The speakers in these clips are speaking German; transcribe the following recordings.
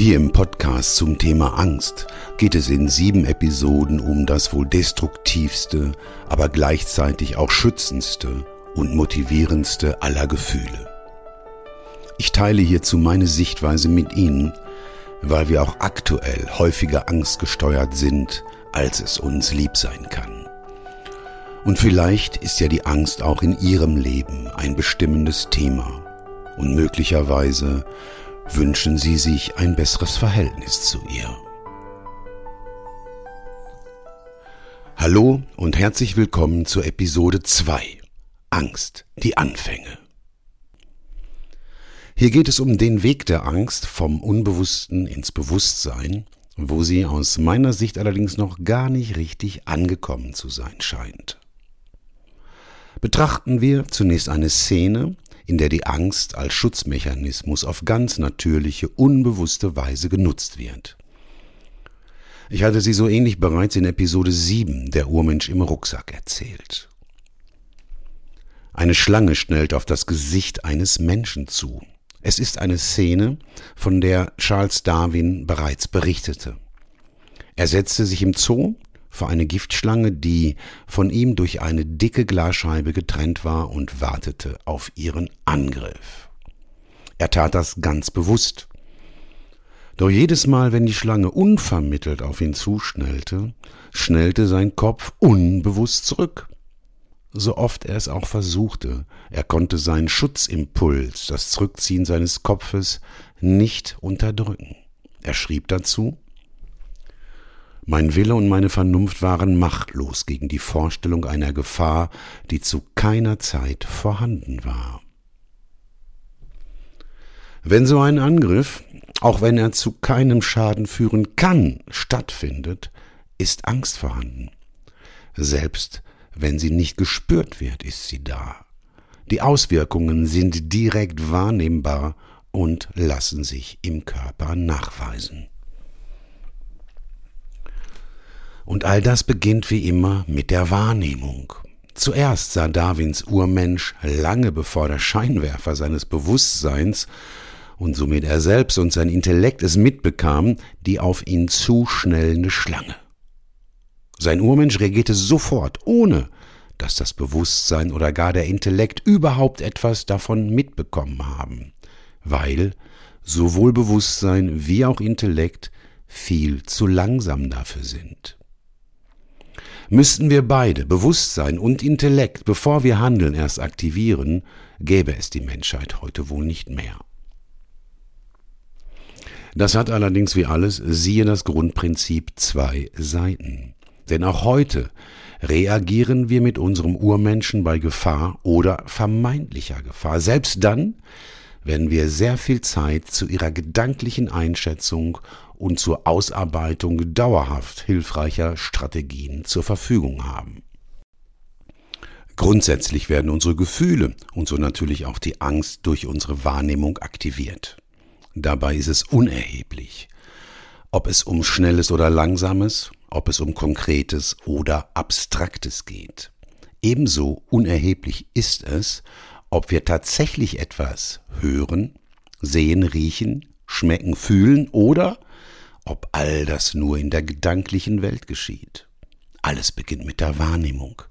Hier im Podcast zum Thema Angst geht es in sieben Episoden um das wohl destruktivste, aber gleichzeitig auch schützendste und motivierendste aller Gefühle. Ich teile hierzu meine Sichtweise mit Ihnen, weil wir auch aktuell häufiger angstgesteuert sind, als es uns lieb sein kann. Und vielleicht ist ja die Angst auch in Ihrem Leben ein bestimmendes Thema und möglicherweise wünschen Sie sich ein besseres Verhältnis zu ihr. Hallo und herzlich willkommen zur Episode 2 Angst, die Anfänge. Hier geht es um den Weg der Angst vom Unbewussten ins Bewusstsein, wo sie aus meiner Sicht allerdings noch gar nicht richtig angekommen zu sein scheint. Betrachten wir zunächst eine Szene, in der die Angst als Schutzmechanismus auf ganz natürliche, unbewusste Weise genutzt wird. Ich hatte sie so ähnlich bereits in Episode 7 Der Urmensch im Rucksack erzählt. Eine Schlange schnellt auf das Gesicht eines Menschen zu. Es ist eine Szene, von der Charles Darwin bereits berichtete. Er setzte sich im Zoo vor eine Giftschlange, die von ihm durch eine dicke Glasscheibe getrennt war und wartete auf ihren Angriff. Er tat das ganz bewusst. Doch jedes Mal, wenn die Schlange unvermittelt auf ihn zuschnellte, schnellte sein Kopf unbewusst zurück. So oft er es auch versuchte, er konnte seinen Schutzimpuls, das Zurückziehen seines Kopfes, nicht unterdrücken. Er schrieb dazu mein Wille und meine Vernunft waren machtlos gegen die Vorstellung einer Gefahr, die zu keiner Zeit vorhanden war. Wenn so ein Angriff, auch wenn er zu keinem Schaden führen kann, stattfindet, ist Angst vorhanden. Selbst wenn sie nicht gespürt wird, ist sie da. Die Auswirkungen sind direkt wahrnehmbar und lassen sich im Körper nachweisen. Und all das beginnt wie immer mit der Wahrnehmung. Zuerst sah Darwins Urmensch lange bevor der Scheinwerfer seines Bewusstseins und somit er selbst und sein Intellekt es mitbekamen, die auf ihn zuschnellende Schlange. Sein Urmensch reagierte sofort, ohne dass das Bewusstsein oder gar der Intellekt überhaupt etwas davon mitbekommen haben, weil sowohl Bewusstsein wie auch Intellekt viel zu langsam dafür sind. Müssten wir beide, Bewusstsein und Intellekt, bevor wir handeln, erst aktivieren, gäbe es die Menschheit heute wohl nicht mehr. Das hat allerdings wie alles, siehe das Grundprinzip, zwei Seiten. Denn auch heute reagieren wir mit unserem Urmenschen bei Gefahr oder vermeintlicher Gefahr, selbst dann, wenn wir sehr viel Zeit zu ihrer gedanklichen Einschätzung und zur Ausarbeitung dauerhaft hilfreicher Strategien zur Verfügung haben. Grundsätzlich werden unsere Gefühle und so natürlich auch die Angst durch unsere Wahrnehmung aktiviert. Dabei ist es unerheblich, ob es um schnelles oder langsames, ob es um konkretes oder abstraktes geht. Ebenso unerheblich ist es, ob wir tatsächlich etwas hören, sehen, riechen, schmecken, fühlen oder ob all das nur in der gedanklichen Welt geschieht. Alles beginnt mit der Wahrnehmung.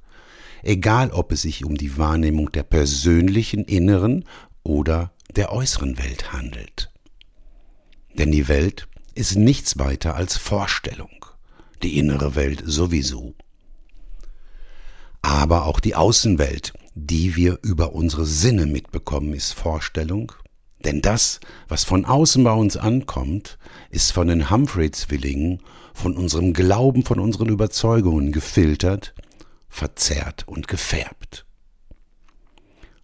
Egal ob es sich um die Wahrnehmung der persönlichen inneren oder der äußeren Welt handelt. Denn die Welt ist nichts weiter als Vorstellung, die innere Welt sowieso. Aber auch die Außenwelt, die wir über unsere Sinne mitbekommen, ist Vorstellung, denn das, was von außen bei uns ankommt, ist von den Humphrey-Zwillingen, von unserem Glauben, von unseren Überzeugungen gefiltert, verzerrt und gefärbt.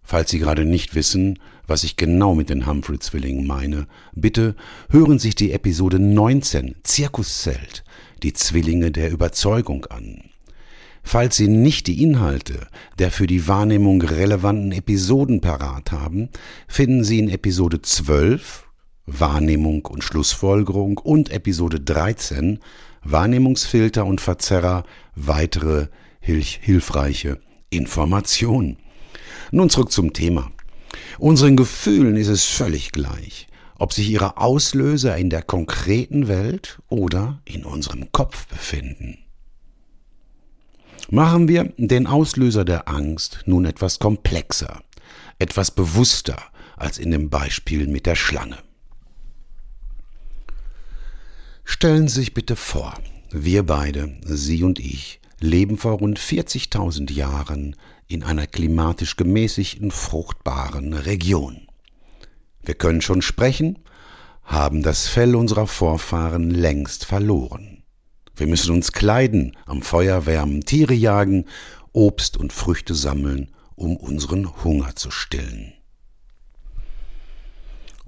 Falls Sie gerade nicht wissen, was ich genau mit den Humphrey-Zwillingen meine, bitte hören sich die Episode 19 Zirkuszelt, die Zwillinge der Überzeugung an. Falls Sie nicht die Inhalte der für die Wahrnehmung relevanten Episoden parat haben, finden Sie in Episode 12 Wahrnehmung und Schlussfolgerung und Episode 13 Wahrnehmungsfilter und Verzerrer weitere hilf hilfreiche Informationen. Nun zurück zum Thema. Unseren Gefühlen ist es völlig gleich, ob sich ihre Auslöser in der konkreten Welt oder in unserem Kopf befinden. Machen wir den Auslöser der Angst nun etwas komplexer, etwas bewusster als in dem Beispiel mit der Schlange. Stellen Sie sich bitte vor, wir beide, Sie und ich, leben vor rund 40.000 Jahren in einer klimatisch gemäßigten, fruchtbaren Region. Wir können schon sprechen, haben das Fell unserer Vorfahren längst verloren. Wir müssen uns kleiden, am Feuer wärmen, Tiere jagen, Obst und Früchte sammeln, um unseren Hunger zu stillen.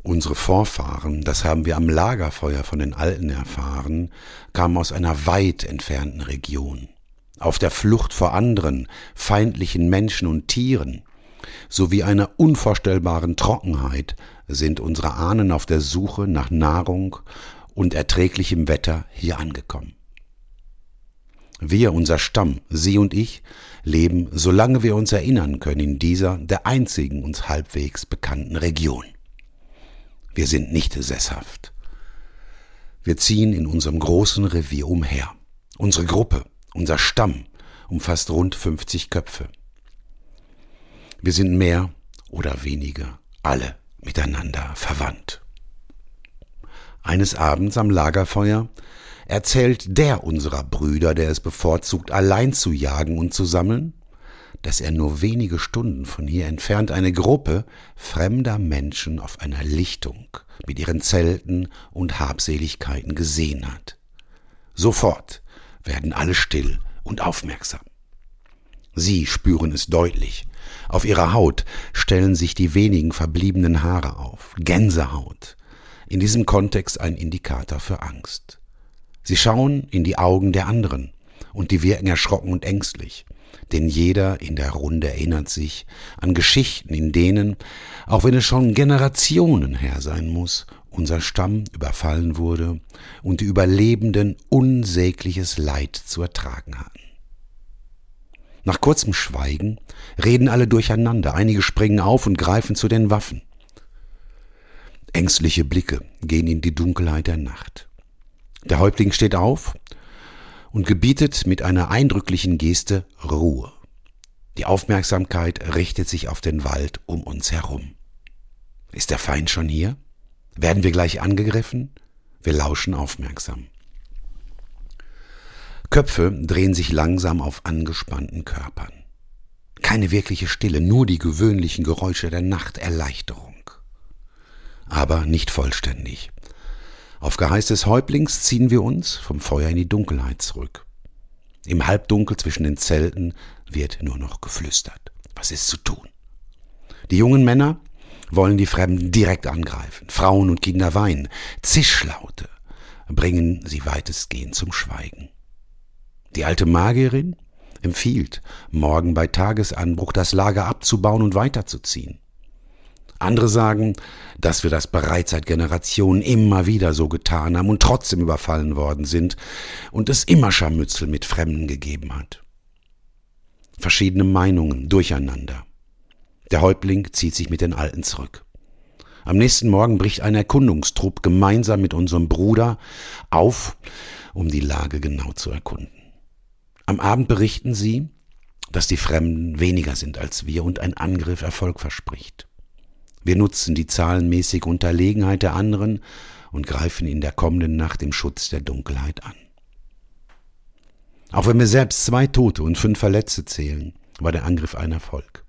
Unsere Vorfahren, das haben wir am Lagerfeuer von den Alten erfahren, kamen aus einer weit entfernten Region auf der Flucht vor anderen, feindlichen Menschen und Tieren, sowie einer unvorstellbaren Trockenheit sind unsere Ahnen auf der Suche nach Nahrung und erträglichem Wetter hier angekommen. Wir, unser Stamm, Sie und ich, leben, solange wir uns erinnern können, in dieser, der einzigen uns halbwegs bekannten Region. Wir sind nicht sesshaft. Wir ziehen in unserem großen Revier umher. Unsere Gruppe, unser Stamm umfasst rund 50 Köpfe. Wir sind mehr oder weniger alle miteinander verwandt. Eines Abends am Lagerfeuer erzählt der unserer Brüder, der es bevorzugt, allein zu jagen und zu sammeln, dass er nur wenige Stunden von hier entfernt eine Gruppe fremder Menschen auf einer Lichtung mit ihren Zelten und Habseligkeiten gesehen hat. Sofort werden alle still und aufmerksam. Sie spüren es deutlich. Auf ihrer Haut stellen sich die wenigen verbliebenen Haare auf. Gänsehaut. In diesem Kontext ein Indikator für Angst. Sie schauen in die Augen der anderen und die wirken erschrocken und ängstlich. Denn jeder in der Runde erinnert sich an Geschichten, in denen, auch wenn es schon Generationen her sein muss, unser Stamm überfallen wurde und die Überlebenden unsägliches Leid zu ertragen hatten. Nach kurzem Schweigen reden alle durcheinander, einige springen auf und greifen zu den Waffen. Ängstliche Blicke gehen in die Dunkelheit der Nacht. Der Häuptling steht auf und gebietet mit einer eindrücklichen Geste Ruhe. Die Aufmerksamkeit richtet sich auf den Wald um uns herum. Ist der Feind schon hier? Werden wir gleich angegriffen? Wir lauschen aufmerksam. Köpfe drehen sich langsam auf angespannten Körpern. Keine wirkliche Stille, nur die gewöhnlichen Geräusche der Nacht, Erleichterung. Aber nicht vollständig. Auf Geheiß des Häuptlings ziehen wir uns vom Feuer in die Dunkelheit zurück. Im Halbdunkel zwischen den Zelten wird nur noch geflüstert. Was ist zu tun? Die jungen Männer wollen die Fremden direkt angreifen. Frauen und Kinder weinen. Zischlaute bringen sie weitestgehend zum Schweigen. Die alte Magierin empfiehlt, morgen bei Tagesanbruch das Lager abzubauen und weiterzuziehen. Andere sagen, dass wir das bereits seit Generationen immer wieder so getan haben und trotzdem überfallen worden sind und es immer Scharmützel mit Fremden gegeben hat. Verschiedene Meinungen durcheinander. Der Häuptling zieht sich mit den Alten zurück. Am nächsten Morgen bricht ein Erkundungstrupp gemeinsam mit unserem Bruder auf, um die Lage genau zu erkunden. Am Abend berichten sie, dass die Fremden weniger sind als wir und ein Angriff Erfolg verspricht. Wir nutzen die zahlenmäßige Unterlegenheit der anderen und greifen in der kommenden Nacht im Schutz der Dunkelheit an. Auch wenn wir selbst zwei Tote und fünf Verletzte zählen, war der Angriff ein Erfolg.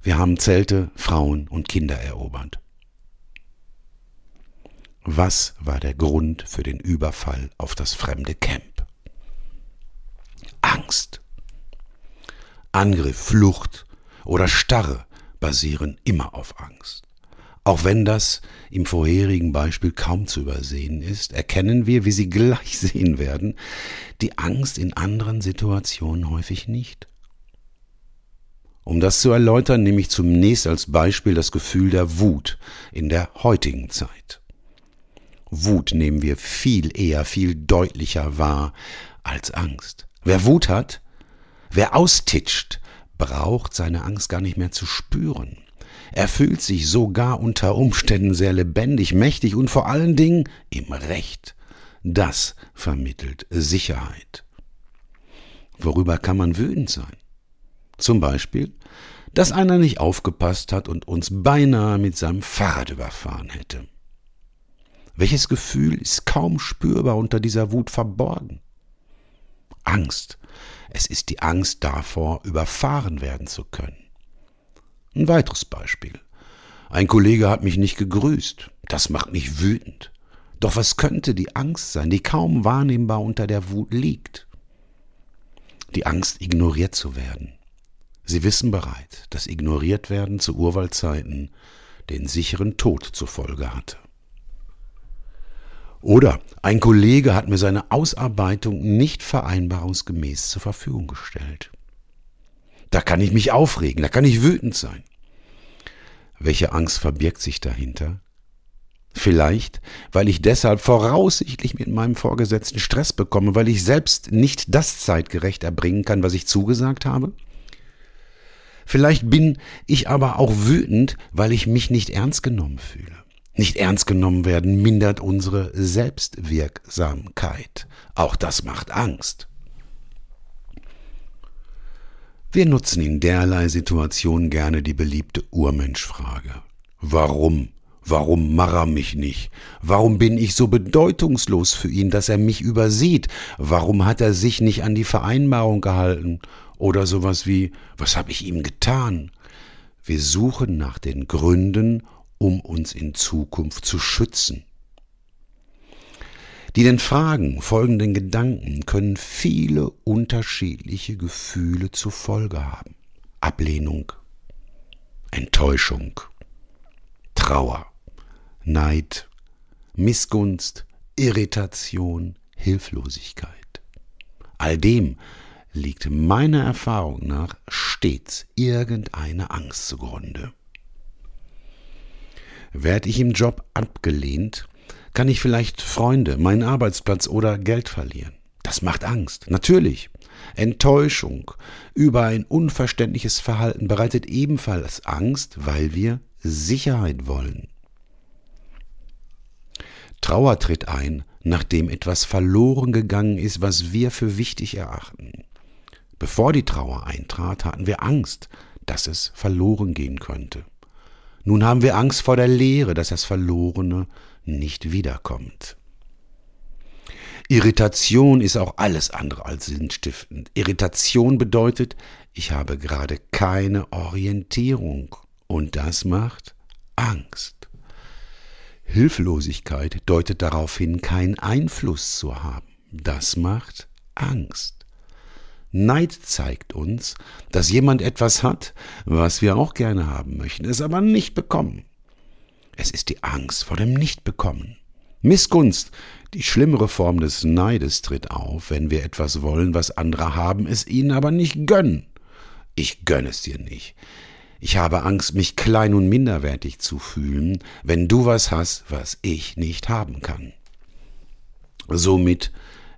Wir haben Zelte, Frauen und Kinder erobert. Was war der Grund für den Überfall auf das fremde Camp? Angst. Angriff, Flucht oder Starre basieren immer auf Angst. Auch wenn das im vorherigen Beispiel kaum zu übersehen ist, erkennen wir, wie Sie gleich sehen werden, die Angst in anderen Situationen häufig nicht. Um das zu erläutern, nehme ich zunächst als Beispiel das Gefühl der Wut in der heutigen Zeit. Wut nehmen wir viel eher, viel deutlicher wahr als Angst. Wer Wut hat, wer austitscht, braucht seine Angst gar nicht mehr zu spüren. Er fühlt sich sogar unter Umständen sehr lebendig, mächtig und vor allen Dingen im Recht. Das vermittelt Sicherheit. Worüber kann man wütend sein? Zum Beispiel, dass einer nicht aufgepasst hat und uns beinahe mit seinem Fahrrad überfahren hätte. Welches Gefühl ist kaum spürbar unter dieser Wut verborgen? Angst. Es ist die Angst davor, überfahren werden zu können. Ein weiteres Beispiel. Ein Kollege hat mich nicht gegrüßt. Das macht mich wütend. Doch was könnte die Angst sein, die kaum wahrnehmbar unter der Wut liegt? Die Angst, ignoriert zu werden. Sie wissen bereit, dass ignoriert werden zu Urwaldzeiten den sicheren Tod zur Folge hatte. Oder ein Kollege hat mir seine Ausarbeitung nicht vereinbarungsgemäß zur Verfügung gestellt. Da kann ich mich aufregen, da kann ich wütend sein. Welche Angst verbirgt sich dahinter? Vielleicht, weil ich deshalb voraussichtlich mit meinem Vorgesetzten Stress bekomme, weil ich selbst nicht das zeitgerecht erbringen kann, was ich zugesagt habe? Vielleicht bin ich aber auch wütend, weil ich mich nicht ernst genommen fühle. Nicht ernst genommen werden mindert unsere Selbstwirksamkeit. Auch das macht Angst. Wir nutzen in derlei Situationen gerne die beliebte Urmenschfrage. Warum? Warum marr mich nicht? Warum bin ich so bedeutungslos für ihn, dass er mich übersieht? Warum hat er sich nicht an die Vereinbarung gehalten? Oder sowas wie, was habe ich ihm getan? Wir suchen nach den Gründen um uns in Zukunft zu schützen. Die den Fragen folgenden Gedanken können viele unterschiedliche Gefühle zur Folge haben. Ablehnung, Enttäuschung, Trauer, Neid, Missgunst, Irritation, Hilflosigkeit. All dem liegt meiner Erfahrung nach stets irgendeine Angst zugrunde. Werde ich im Job abgelehnt, kann ich vielleicht Freunde, meinen Arbeitsplatz oder Geld verlieren. Das macht Angst, natürlich. Enttäuschung über ein unverständliches Verhalten bereitet ebenfalls Angst, weil wir Sicherheit wollen. Trauer tritt ein, nachdem etwas verloren gegangen ist, was wir für wichtig erachten. Bevor die Trauer eintrat, hatten wir Angst, dass es verloren gehen könnte. Nun haben wir Angst vor der Leere, dass das Verlorene nicht wiederkommt. Irritation ist auch alles andere als sinnstiftend. Irritation bedeutet, ich habe gerade keine Orientierung und das macht Angst. Hilflosigkeit deutet darauf hin, keinen Einfluss zu haben. Das macht Angst. Neid zeigt uns, dass jemand etwas hat, was wir auch gerne haben möchten, es aber nicht bekommen. Es ist die Angst vor dem Nichtbekommen. Missgunst, die schlimmere Form des Neides tritt auf, wenn wir etwas wollen, was andere haben, es ihnen aber nicht gönnen. Ich gönne es dir nicht. Ich habe Angst, mich klein und minderwertig zu fühlen, wenn du was hast, was ich nicht haben kann. Somit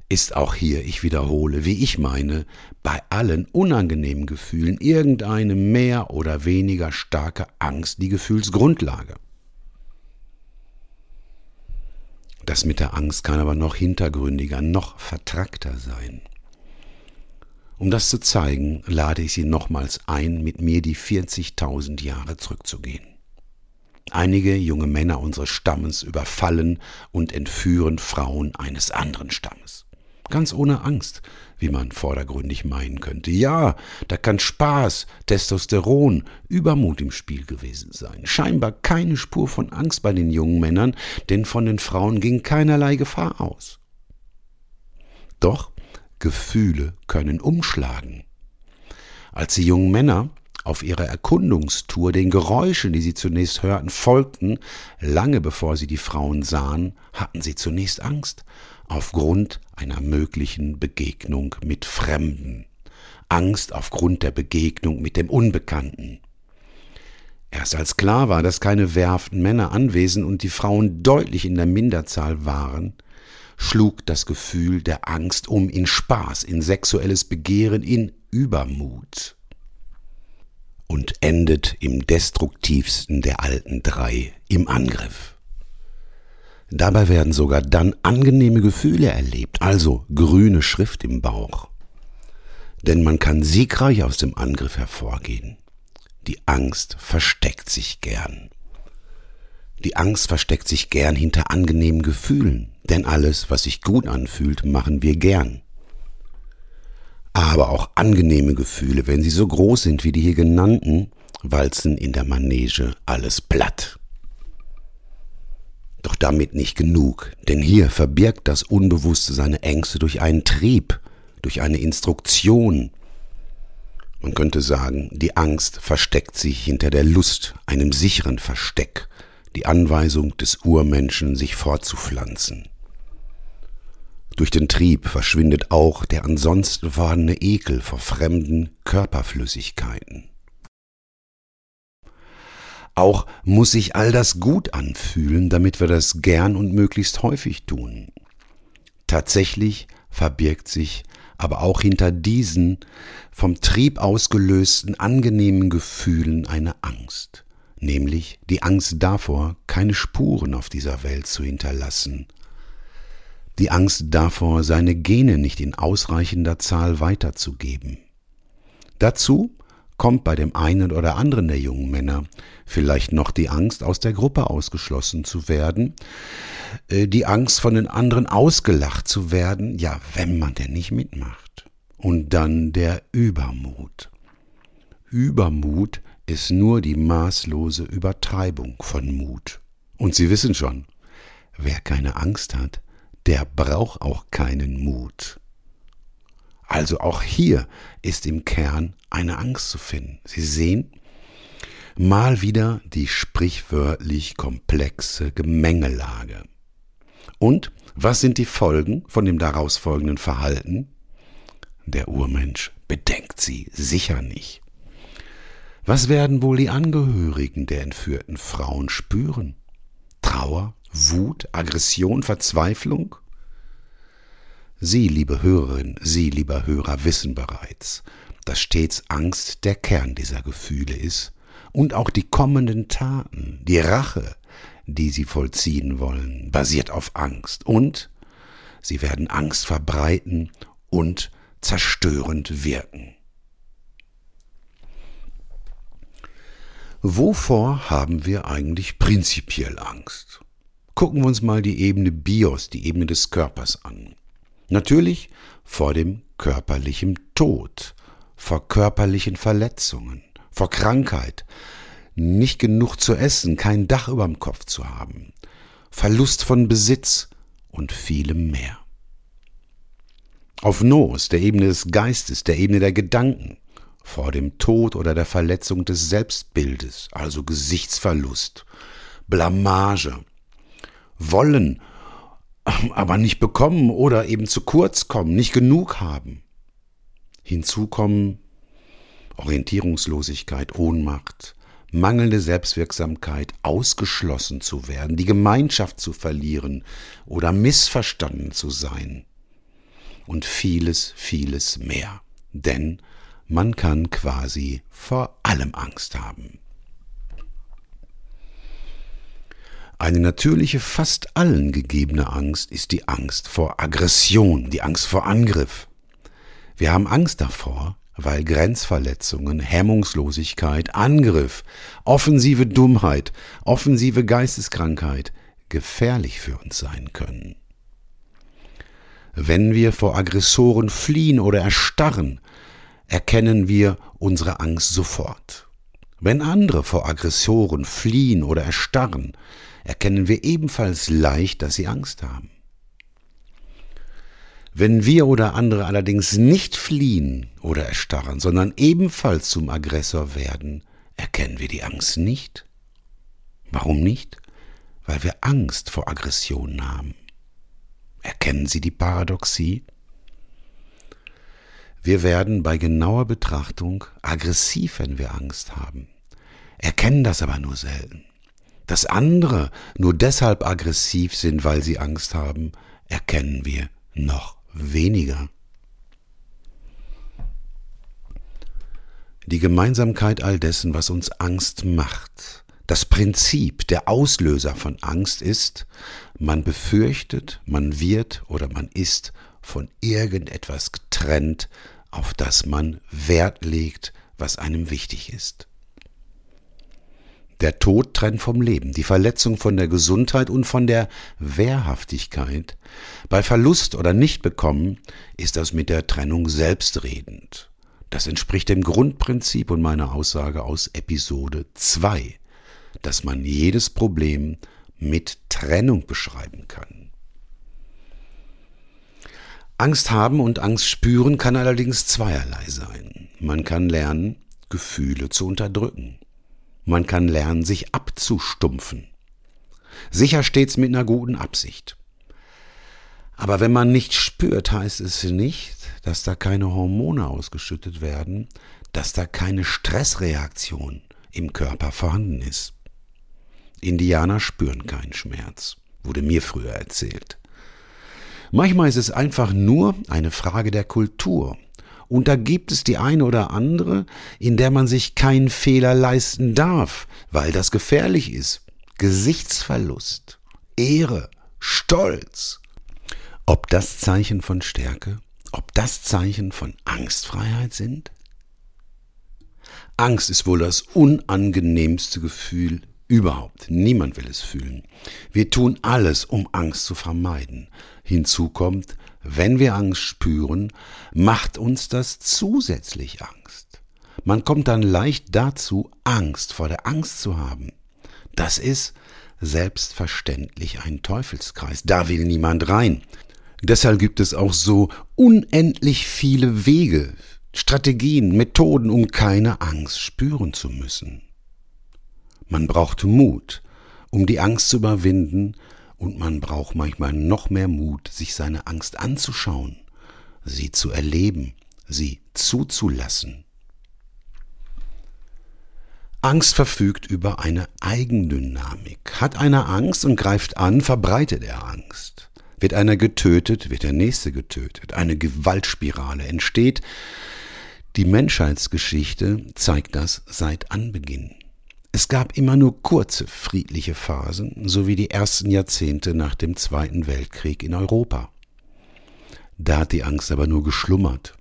ist auch hier, ich wiederhole, wie ich meine, bei allen unangenehmen Gefühlen irgendeine mehr oder weniger starke Angst die Gefühlsgrundlage. Das mit der Angst kann aber noch hintergründiger, noch vertrackter sein. Um das zu zeigen, lade ich Sie nochmals ein, mit mir die 40.000 Jahre zurückzugehen. Einige junge Männer unseres Stammes überfallen und entführen Frauen eines anderen Stammes ganz ohne Angst, wie man vordergründig meinen könnte. Ja, da kann Spaß, Testosteron, Übermut im Spiel gewesen sein. Scheinbar keine Spur von Angst bei den jungen Männern, denn von den Frauen ging keinerlei Gefahr aus. Doch Gefühle können umschlagen. Als die jungen Männer auf ihrer Erkundungstour den Geräuschen, die sie zunächst hörten, folgten, lange bevor sie die Frauen sahen, hatten sie zunächst Angst, aufgrund einer möglichen Begegnung mit Fremden, Angst aufgrund der Begegnung mit dem Unbekannten. Erst als klar war, dass keine wehrhaften Männer anwesend und die Frauen deutlich in der Minderzahl waren, schlug das Gefühl der Angst um in Spaß, in sexuelles Begehren, in Übermut. und endet im destruktivsten der alten drei, im Angriff. Dabei werden sogar dann angenehme Gefühle erlebt, also grüne Schrift im Bauch. Denn man kann siegreich aus dem Angriff hervorgehen. Die Angst versteckt sich gern. Die Angst versteckt sich gern hinter angenehmen Gefühlen, denn alles, was sich gut anfühlt, machen wir gern. Aber auch angenehme Gefühle, wenn sie so groß sind wie die hier genannten, walzen in der Manege alles platt. Doch damit nicht genug, denn hier verbirgt das Unbewusste seine Ängste durch einen Trieb, durch eine Instruktion. Man könnte sagen, die Angst versteckt sich hinter der Lust, einem sicheren Versteck, die Anweisung des Urmenschen, sich fortzupflanzen. Durch den Trieb verschwindet auch der ansonsten vorhandene Ekel vor fremden Körperflüssigkeiten. Auch muss sich all das gut anfühlen, damit wir das gern und möglichst häufig tun. Tatsächlich verbirgt sich aber auch hinter diesen vom Trieb ausgelösten angenehmen Gefühlen eine Angst, nämlich die Angst davor, keine Spuren auf dieser Welt zu hinterlassen, die Angst davor, seine Gene nicht in ausreichender Zahl weiterzugeben. Dazu kommt bei dem einen oder anderen der jungen Männer vielleicht noch die Angst, aus der Gruppe ausgeschlossen zu werden, äh, die Angst, von den anderen ausgelacht zu werden, ja, wenn man denn nicht mitmacht. Und dann der Übermut. Übermut ist nur die maßlose Übertreibung von Mut. Und Sie wissen schon, wer keine Angst hat, der braucht auch keinen Mut. Also auch hier ist im Kern eine Angst zu finden. Sie sehen mal wieder die sprichwörtlich komplexe Gemengelage. Und was sind die Folgen von dem daraus folgenden Verhalten? Der Urmensch bedenkt sie sicher nicht. Was werden wohl die Angehörigen der entführten Frauen spüren? Trauer, Wut, Aggression, Verzweiflung? Sie, liebe Hörerin, Sie, lieber Hörer, wissen bereits, dass stets Angst der Kern dieser Gefühle ist und auch die kommenden Taten, die Rache, die sie vollziehen wollen, basiert auf Angst und sie werden Angst verbreiten und zerstörend wirken. Wovor haben wir eigentlich prinzipiell Angst? Gucken wir uns mal die Ebene Bios, die Ebene des Körpers an. Natürlich vor dem körperlichen Tod, vor körperlichen Verletzungen, vor Krankheit, nicht genug zu essen, kein Dach über dem Kopf zu haben, Verlust von Besitz und vielem mehr. Auf Nos, der Ebene des Geistes, der Ebene der Gedanken, vor dem Tod oder der Verletzung des Selbstbildes, also Gesichtsverlust, Blamage, wollen, aber nicht bekommen oder eben zu kurz kommen, nicht genug haben. Hinzu kommen Orientierungslosigkeit, Ohnmacht, mangelnde Selbstwirksamkeit, ausgeschlossen zu werden, die Gemeinschaft zu verlieren oder missverstanden zu sein. Und vieles, vieles mehr. Denn man kann quasi vor allem Angst haben. Eine natürliche, fast allen gegebene Angst ist die Angst vor Aggression, die Angst vor Angriff. Wir haben Angst davor, weil Grenzverletzungen, Hemmungslosigkeit, Angriff, offensive Dummheit, offensive Geisteskrankheit gefährlich für uns sein können. Wenn wir vor Aggressoren fliehen oder erstarren, erkennen wir unsere Angst sofort. Wenn andere vor Aggressoren fliehen oder erstarren, erkennen wir ebenfalls leicht, dass sie Angst haben. Wenn wir oder andere allerdings nicht fliehen oder erstarren, sondern ebenfalls zum Aggressor werden, erkennen wir die Angst nicht. Warum nicht? Weil wir Angst vor Aggressionen haben. Erkennen Sie die Paradoxie? Wir werden bei genauer Betrachtung aggressiv, wenn wir Angst haben, erkennen das aber nur selten. Dass andere nur deshalb aggressiv sind, weil sie Angst haben, erkennen wir noch weniger. Die Gemeinsamkeit all dessen, was uns Angst macht. Das Prinzip, der Auslöser von Angst ist, man befürchtet, man wird oder man ist von irgendetwas getrennt, auf das man Wert legt, was einem wichtig ist. Der Tod trennt vom Leben, die Verletzung von der Gesundheit und von der Wehrhaftigkeit. Bei Verlust oder Nichtbekommen ist das mit der Trennung selbstredend. Das entspricht dem Grundprinzip und meiner Aussage aus Episode 2, dass man jedes Problem mit Trennung beschreiben kann. Angst haben und Angst spüren kann allerdings zweierlei sein. Man kann lernen, Gefühle zu unterdrücken. Man kann lernen, sich abzustumpfen. Sicher stets mit einer guten Absicht. Aber wenn man nicht spürt, heißt es nicht, dass da keine Hormone ausgeschüttet werden, dass da keine Stressreaktion im Körper vorhanden ist. Indianer spüren keinen Schmerz, wurde mir früher erzählt. Manchmal ist es einfach nur eine Frage der Kultur. Und da gibt es die eine oder andere, in der man sich keinen Fehler leisten darf, weil das gefährlich ist. Gesichtsverlust, Ehre, Stolz. Ob das Zeichen von Stärke, ob das Zeichen von Angstfreiheit sind? Angst ist wohl das unangenehmste Gefühl Überhaupt. Niemand will es fühlen. Wir tun alles, um Angst zu vermeiden. Hinzu kommt, wenn wir Angst spüren, macht uns das zusätzlich Angst. Man kommt dann leicht dazu, Angst vor der Angst zu haben. Das ist selbstverständlich ein Teufelskreis. Da will niemand rein. Deshalb gibt es auch so unendlich viele Wege, Strategien, Methoden, um keine Angst spüren zu müssen. Man braucht Mut, um die Angst zu überwinden, und man braucht manchmal noch mehr Mut, sich seine Angst anzuschauen, sie zu erleben, sie zuzulassen. Angst verfügt über eine Eigendynamik. Hat einer Angst und greift an, verbreitet er Angst. Wird einer getötet, wird der nächste getötet. Eine Gewaltspirale entsteht. Die Menschheitsgeschichte zeigt das seit Anbeginn. Es gab immer nur kurze friedliche Phasen, sowie die ersten Jahrzehnte nach dem Zweiten Weltkrieg in Europa. Da hat die Angst aber nur geschlummert.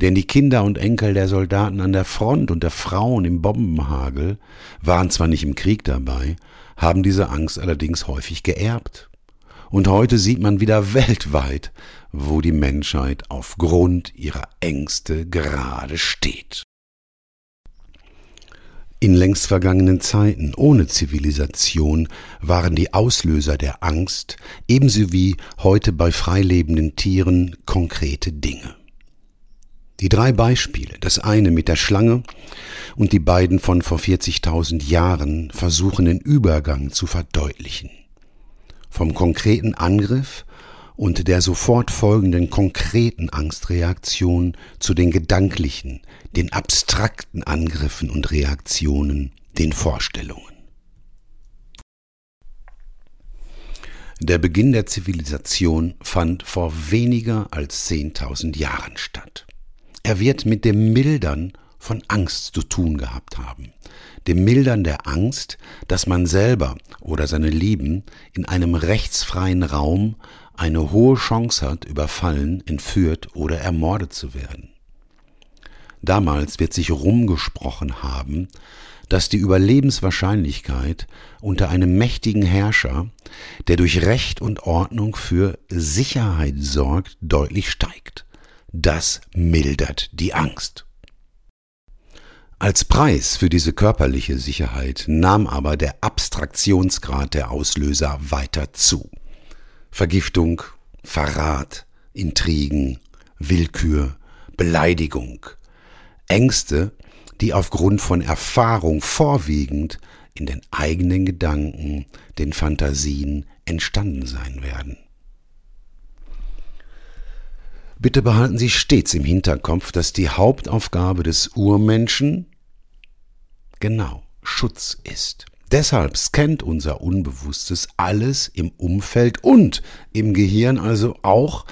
Denn die Kinder und Enkel der Soldaten an der Front und der Frauen im Bombenhagel waren zwar nicht im Krieg dabei, haben diese Angst allerdings häufig geerbt. Und heute sieht man wieder weltweit, wo die Menschheit aufgrund ihrer Ängste gerade steht. In längst vergangenen Zeiten ohne Zivilisation waren die Auslöser der Angst ebenso wie heute bei freilebenden Tieren konkrete Dinge. Die drei Beispiele, das eine mit der Schlange und die beiden von vor 40.000 Jahren, versuchen den Übergang zu verdeutlichen. Vom konkreten Angriff und der sofort folgenden konkreten Angstreaktion zu den gedanklichen, den abstrakten Angriffen und Reaktionen, den Vorstellungen. Der Beginn der Zivilisation fand vor weniger als 10.000 Jahren statt. Er wird mit dem Mildern von Angst zu tun gehabt haben. Dem Mildern der Angst, dass man selber oder seine Lieben in einem rechtsfreien Raum eine hohe Chance hat, überfallen, entführt oder ermordet zu werden. Damals wird sich rumgesprochen haben, dass die Überlebenswahrscheinlichkeit unter einem mächtigen Herrscher, der durch Recht und Ordnung für Sicherheit sorgt, deutlich steigt. Das mildert die Angst. Als Preis für diese körperliche Sicherheit nahm aber der Abstraktionsgrad der Auslöser weiter zu. Vergiftung, Verrat, Intrigen, Willkür, Beleidigung, Ängste, die aufgrund von Erfahrung vorwiegend in den eigenen Gedanken, den Fantasien entstanden sein werden. Bitte behalten Sie stets im Hinterkopf, dass die Hauptaufgabe des Urmenschen genau Schutz ist. Deshalb scannt unser Unbewusstes alles im Umfeld und im Gehirn, also auch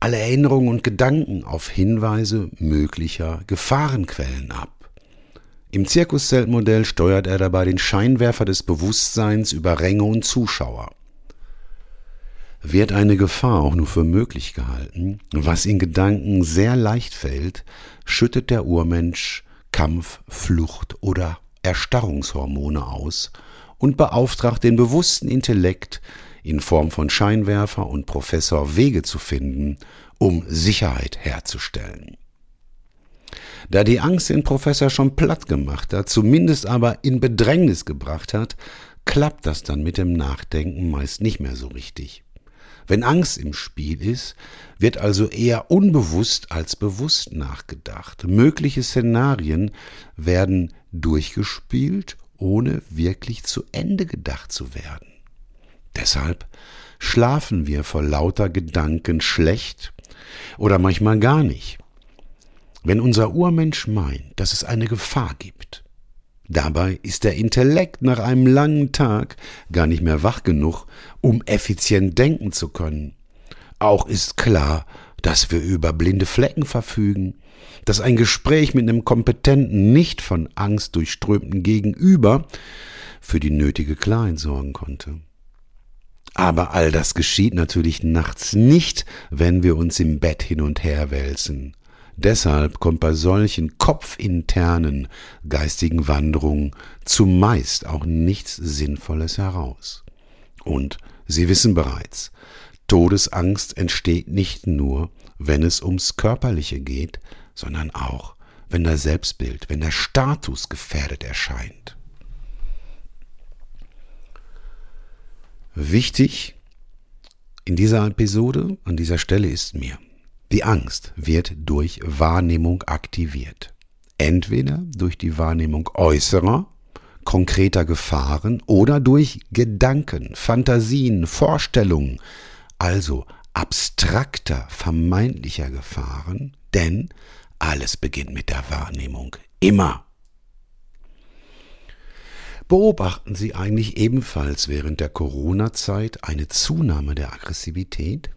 alle Erinnerungen und Gedanken auf Hinweise möglicher Gefahrenquellen ab. Im Zirkuszeltmodell steuert er dabei den Scheinwerfer des Bewusstseins über Ränge und Zuschauer. Wird eine Gefahr auch nur für möglich gehalten, was in Gedanken sehr leicht fällt, schüttet der Urmensch Kampf, Flucht oder Erstarrungshormone aus und beauftragt den bewussten Intellekt in Form von Scheinwerfer und Professor Wege zu finden, um Sicherheit herzustellen. Da die Angst den Professor schon platt gemacht hat, zumindest aber in Bedrängnis gebracht hat, klappt das dann mit dem Nachdenken meist nicht mehr so richtig. Wenn Angst im Spiel ist, wird also eher unbewusst als bewusst nachgedacht. Mögliche Szenarien werden durchgespielt, ohne wirklich zu Ende gedacht zu werden. Deshalb schlafen wir vor lauter Gedanken schlecht oder manchmal gar nicht. Wenn unser Urmensch meint, dass es eine Gefahr gibt, dabei ist der Intellekt nach einem langen Tag gar nicht mehr wach genug, um effizient denken zu können. Auch ist klar, dass wir über blinde Flecken verfügen, dass ein Gespräch mit einem kompetenten, nicht von Angst durchströmten Gegenüber für die nötige Klarheit sorgen konnte. Aber all das geschieht natürlich nachts nicht, wenn wir uns im Bett hin und her wälzen. Deshalb kommt bei solchen kopfinternen geistigen Wanderungen zumeist auch nichts Sinnvolles heraus. Und Sie wissen bereits, Todesangst entsteht nicht nur, wenn es ums Körperliche geht, sondern auch, wenn das Selbstbild, wenn der Status gefährdet erscheint. Wichtig in dieser Episode, an dieser Stelle ist mir, die Angst wird durch Wahrnehmung aktiviert. Entweder durch die Wahrnehmung äußerer, konkreter Gefahren oder durch Gedanken, Fantasien, Vorstellungen, also abstrakter, vermeintlicher Gefahren, denn alles beginnt mit der Wahrnehmung. Immer. Beobachten Sie eigentlich ebenfalls während der Corona-Zeit eine Zunahme der Aggressivität?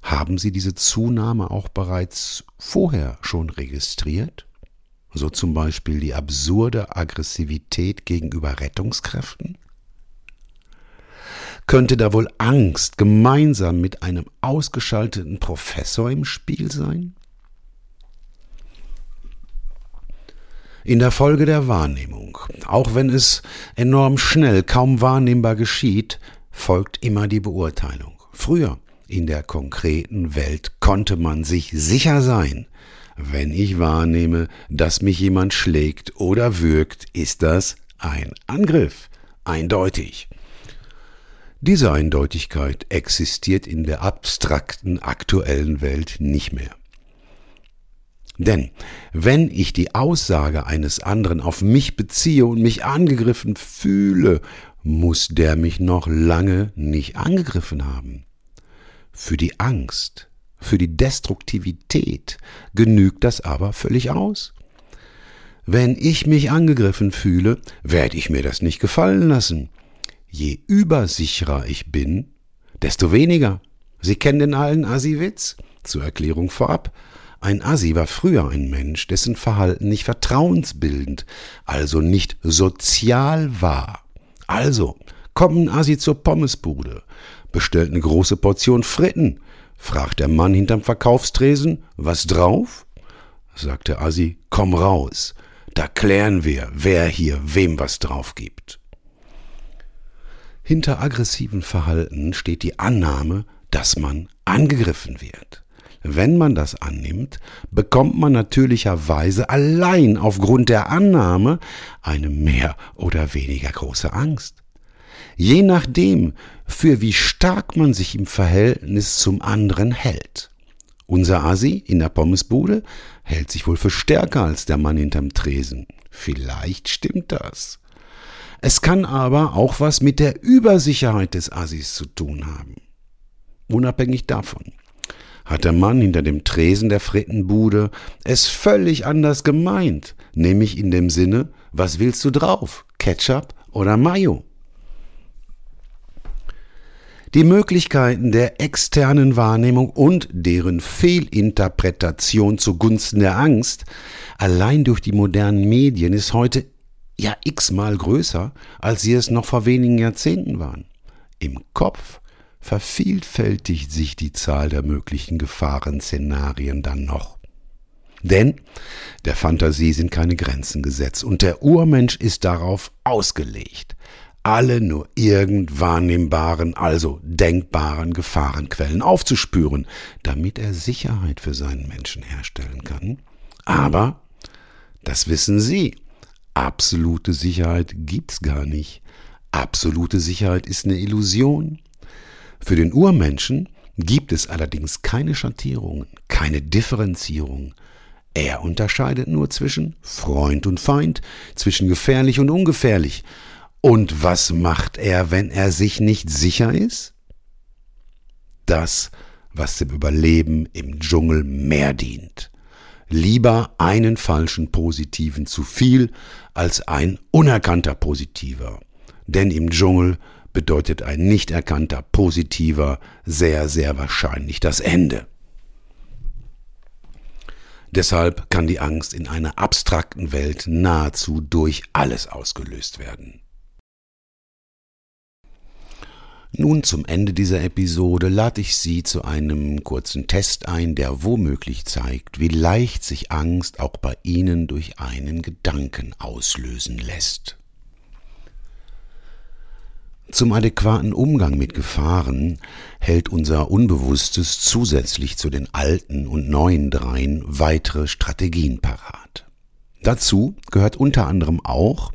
Haben Sie diese Zunahme auch bereits vorher schon registriert? So zum Beispiel die absurde Aggressivität gegenüber Rettungskräften? Könnte da wohl Angst gemeinsam mit einem ausgeschalteten Professor im Spiel sein? In der Folge der Wahrnehmung, auch wenn es enorm schnell, kaum wahrnehmbar geschieht, folgt immer die Beurteilung. Früher, in der konkreten Welt, konnte man sich sicher sein, wenn ich wahrnehme, dass mich jemand schlägt oder würgt, ist das ein Angriff. Eindeutig. Diese Eindeutigkeit existiert in der abstrakten aktuellen Welt nicht mehr. Denn wenn ich die Aussage eines anderen auf mich beziehe und mich angegriffen fühle, muss der mich noch lange nicht angegriffen haben. Für die Angst, für die Destruktivität genügt das aber völlig aus. Wenn ich mich angegriffen fühle, werde ich mir das nicht gefallen lassen. Je übersicherer ich bin, desto weniger. Sie kennen den alten Assi-Witz? Zur Erklärung vorab. Ein Assi war früher ein Mensch, dessen Verhalten nicht vertrauensbildend, also nicht sozial war. Also, kommt ein Assi zur Pommesbude, bestellt eine große Portion Fritten, fragt der Mann hinterm Verkaufstresen, was drauf? Sagt der Assi, komm raus, da klären wir, wer hier wem was drauf gibt. Hinter aggressiven Verhalten steht die Annahme, dass man angegriffen wird. Wenn man das annimmt, bekommt man natürlicherweise allein aufgrund der Annahme eine mehr oder weniger große Angst. Je nachdem, für wie stark man sich im Verhältnis zum anderen hält. Unser Asi in der Pommesbude hält sich wohl für stärker als der Mann hinterm Tresen. Vielleicht stimmt das. Es kann aber auch was mit der Übersicherheit des Assis zu tun haben. Unabhängig davon hat der Mann hinter dem Tresen der Frittenbude es völlig anders gemeint, nämlich in dem Sinne, was willst du drauf? Ketchup oder Mayo? Die Möglichkeiten der externen Wahrnehmung und deren Fehlinterpretation zugunsten der Angst allein durch die modernen Medien ist heute ja x-mal größer, als sie es noch vor wenigen Jahrzehnten waren. Im Kopf vervielfältigt sich die Zahl der möglichen Gefahrenszenarien dann noch. Denn der Fantasie sind keine Grenzen gesetzt und der Urmensch ist darauf ausgelegt, alle nur irgend wahrnehmbaren, also denkbaren Gefahrenquellen aufzuspüren, damit er Sicherheit für seinen Menschen herstellen kann. Aber, das wissen Sie, absolute Sicherheit gibt's gar nicht. Absolute Sicherheit ist eine Illusion. Für den Urmenschen gibt es allerdings keine Schattierungen, keine Differenzierung. Er unterscheidet nur zwischen Freund und Feind, zwischen gefährlich und ungefährlich. Und was macht er, wenn er sich nicht sicher ist? Das, was dem Überleben im Dschungel mehr dient. Lieber einen falschen Positiven zu viel als ein unerkannter Positiver. Denn im Dschungel bedeutet ein nicht erkannter Positiver sehr, sehr wahrscheinlich das Ende. Deshalb kann die Angst in einer abstrakten Welt nahezu durch alles ausgelöst werden. Nun zum Ende dieser Episode lade ich Sie zu einem kurzen Test ein, der womöglich zeigt, wie leicht sich Angst auch bei Ihnen durch einen Gedanken auslösen lässt. Zum adäquaten Umgang mit Gefahren hält unser Unbewusstes zusätzlich zu den alten und neuen dreien weitere Strategien parat. Dazu gehört unter anderem auch,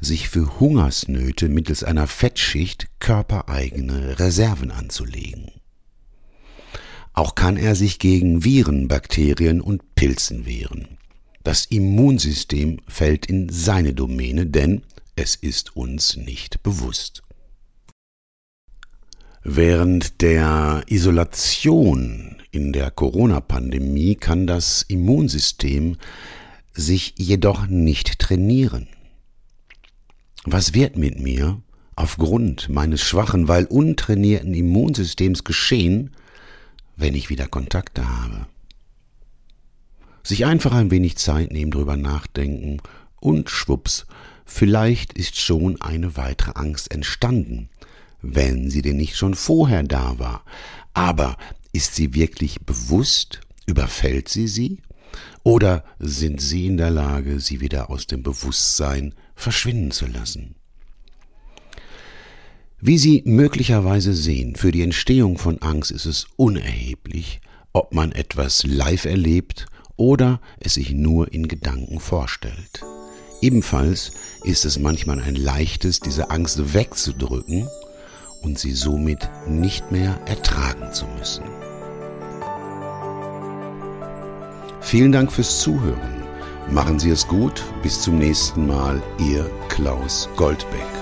sich für Hungersnöte mittels einer Fettschicht körpereigene Reserven anzulegen. Auch kann er sich gegen Viren, Bakterien und Pilzen wehren. Das Immunsystem fällt in seine Domäne, denn es ist uns nicht bewusst. Während der Isolation in der Corona-Pandemie kann das Immunsystem sich jedoch nicht trainieren. Was wird mit mir aufgrund meines schwachen, weil untrainierten Immunsystems geschehen, wenn ich wieder Kontakte habe? Sich einfach ein wenig Zeit nehmen, drüber nachdenken und schwupps, vielleicht ist schon eine weitere Angst entstanden, wenn sie denn nicht schon vorher da war. Aber ist sie wirklich bewusst? Überfällt sie sie? Oder sind sie in der Lage, sie wieder aus dem Bewusstsein verschwinden zu lassen? Wie Sie möglicherweise sehen, für die Entstehung von Angst ist es unerheblich, ob man etwas live erlebt oder es sich nur in Gedanken vorstellt. Ebenfalls ist es manchmal ein leichtes, diese Angst wegzudrücken und sie somit nicht mehr ertragen zu müssen. Vielen Dank fürs Zuhören. Machen Sie es gut. Bis zum nächsten Mal. Ihr Klaus Goldbeck.